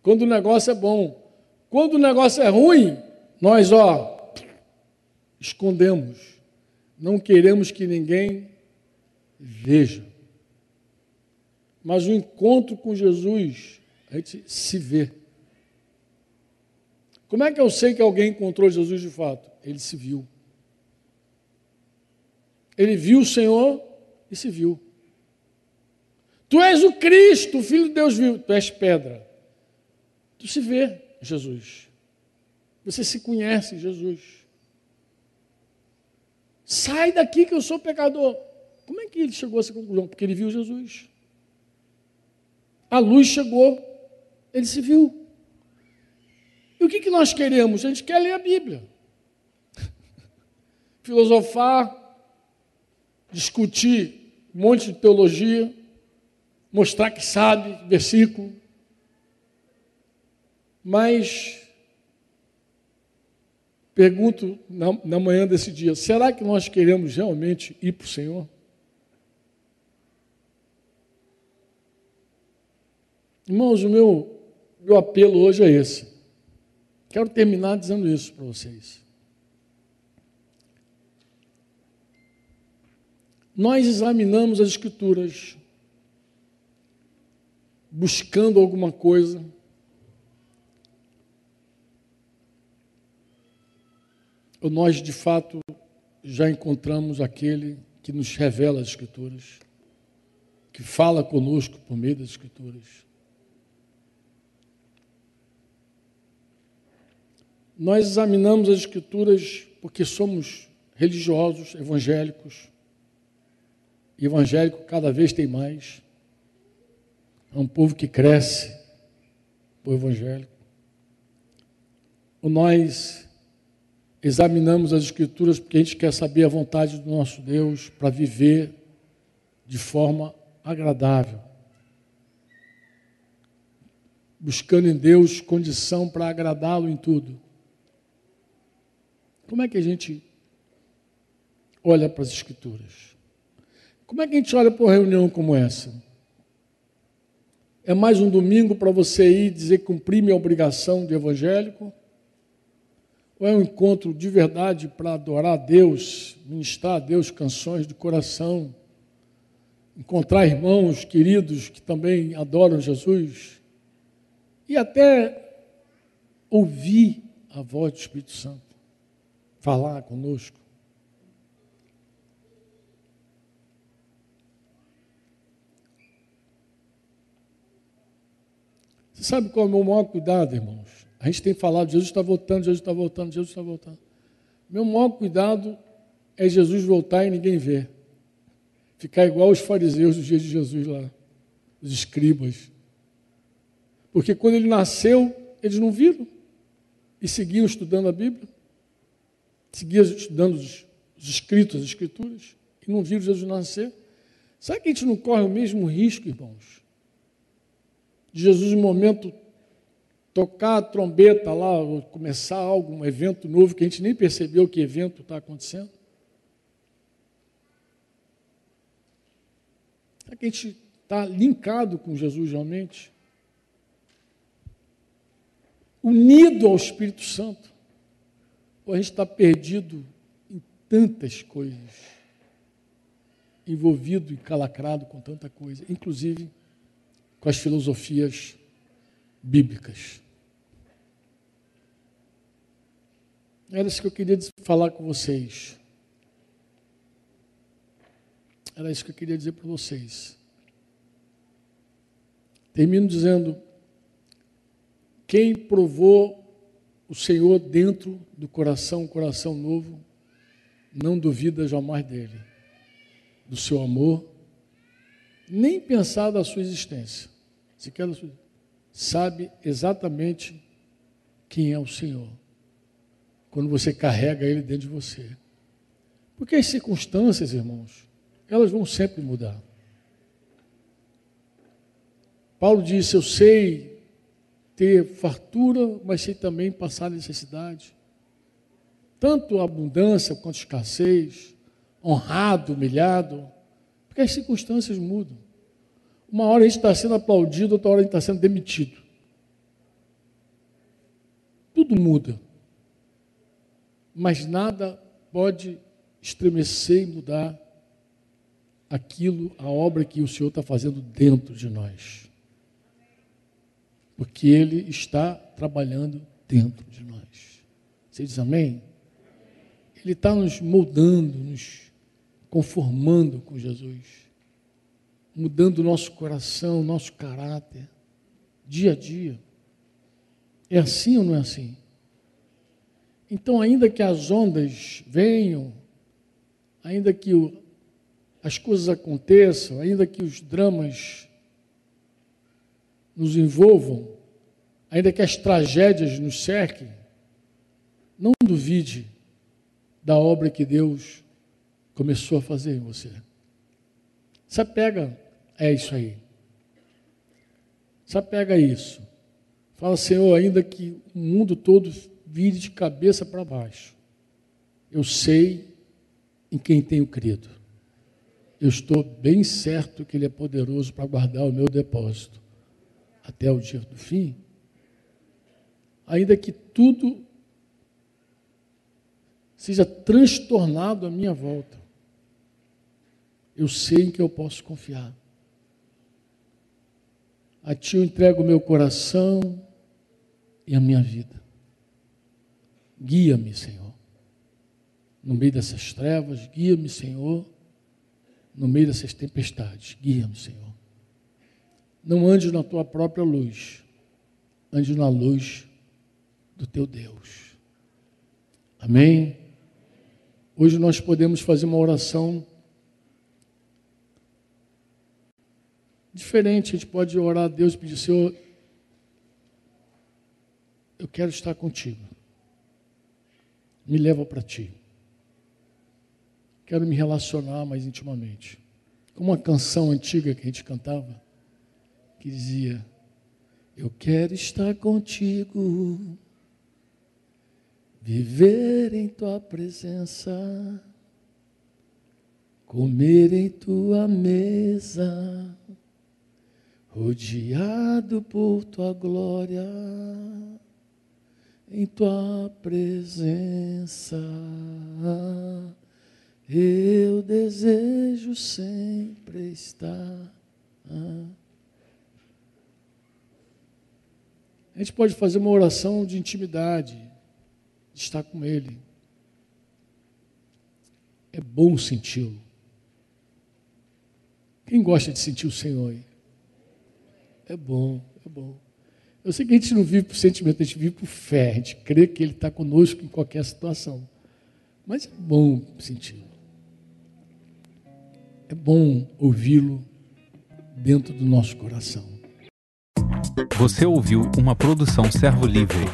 Quando o negócio é bom. Quando o negócio é ruim, nós, ó, escondemos. Não queremos que ninguém veja. Mas o encontro com Jesus, a gente se vê. Como é que eu sei que alguém encontrou Jesus de fato? Ele se viu. Ele viu o Senhor e se viu. Tu és o Cristo, o Filho de Deus viu. Tu és pedra. Tu se vê, Jesus. Você se conhece, Jesus. Sai daqui que eu sou pecador. Como é que ele chegou a essa conclusão? Porque ele viu Jesus. A luz chegou, ele se viu. E o que, que nós queremos? A gente quer ler a Bíblia. [laughs] Filosofar, discutir um monte de teologia, mostrar que sabe versículo, mas pergunto na, na manhã desse dia: será que nós queremos realmente ir para o Senhor? Irmãos, o meu, meu apelo hoje é esse. Quero terminar dizendo isso para vocês. Nós examinamos as Escrituras, buscando alguma coisa. Ou nós, de fato, já encontramos aquele que nos revela as Escrituras, que fala conosco por meio das Escrituras. Nós examinamos as Escrituras porque somos religiosos, evangélicos. Evangélico cada vez tem mais. É um povo que cresce o evangélico. Nós examinamos as escrituras porque a gente quer saber a vontade do nosso Deus para viver de forma agradável. Buscando em Deus condição para agradá-lo em tudo. Como é que a gente olha para as Escrituras? Como é que a gente olha para uma reunião como essa? É mais um domingo para você ir dizer cumprir minha obrigação de evangélico? Ou é um encontro de verdade para adorar a Deus, ministrar a Deus canções do coração, encontrar irmãos queridos que também adoram Jesus e até ouvir a voz do Espírito Santo falar conosco. Você sabe qual é o meu maior cuidado, irmãos? A gente tem falado, Jesus está voltando, Jesus está voltando, Jesus está voltando. Meu maior cuidado é Jesus voltar e ninguém ver. Ficar igual os fariseus dos dias de Jesus lá, os escribas. Porque quando ele nasceu, eles não viram e seguiam estudando a Bíblia seguia estudando os, os escritos, as escrituras, e não viram Jesus nascer. Sabe que a gente não corre o mesmo risco, irmãos? De Jesus, no momento, tocar a trombeta lá, começar algo, um evento novo, que a gente nem percebeu que evento está acontecendo? Será que a gente está linkado com Jesus realmente? Unido ao Espírito Santo? Ou a gente está perdido em tantas coisas, envolvido e calacrado com tanta coisa, inclusive com as filosofias bíblicas. Era isso que eu queria falar com vocês. Era isso que eu queria dizer para vocês. Termino dizendo: quem provou o Senhor dentro do coração, um coração novo, não duvida jamais dele, do seu amor, nem pensar da sua existência. Sua, sabe exatamente quem é o Senhor. Quando você carrega ele dentro de você. Porque as circunstâncias, irmãos, elas vão sempre mudar. Paulo disse: Eu sei ter fartura, mas sei também passar necessidade. Tanto abundância quanto escassez, honrado, humilhado, porque as circunstâncias mudam. Uma hora a gente está sendo aplaudido, outra hora a gente está sendo demitido. Tudo muda. Mas nada pode estremecer e mudar aquilo, a obra que o Senhor está fazendo dentro de nós porque Ele está trabalhando dentro de nós. Você diz amém? Ele está nos moldando, nos conformando com Jesus, mudando nosso coração, nosso caráter, dia a dia. É assim ou não é assim? Então, ainda que as ondas venham, ainda que o, as coisas aconteçam, ainda que os dramas nos envolvam, ainda que as tragédias nos cerquem, não duvide da obra que Deus começou a fazer em você. Se apega a isso aí. Se apega a isso. Fala, Senhor, ainda que o mundo todo vire de cabeça para baixo, eu sei em quem tenho crido. Eu estou bem certo que Ele é poderoso para guardar o meu depósito até o dia do fim, ainda que tudo seja transtornado à minha volta, eu sei em que eu posso confiar. A Ti eu entrego o meu coração e a minha vida. Guia-me, Senhor, no meio dessas trevas, guia-me, Senhor, no meio dessas tempestades, guia-me, Senhor. Não ande na tua própria luz, ande na luz do teu Deus. Amém? Hoje nós podemos fazer uma oração diferente. A gente pode orar a Deus e pedir, Senhor, eu quero estar contigo. Me leva para ti. Quero me relacionar mais intimamente. Como uma canção antiga que a gente cantava, que dizia: Eu quero estar contigo, viver em tua presença, comer em tua mesa rodeado por tua glória, em tua presença. Eu desejo sempre estar. A gente pode fazer uma oração de intimidade, de estar com Ele. É bom senti-lo. Quem gosta de sentir o Senhor aí? É bom, é bom. Eu sei que a gente não vive por sentimento, a gente vive por fé, a gente crê que Ele está conosco em qualquer situação. Mas é bom senti-lo. É bom ouvi-lo dentro do nosso coração. Você ouviu uma produção Servo Livre.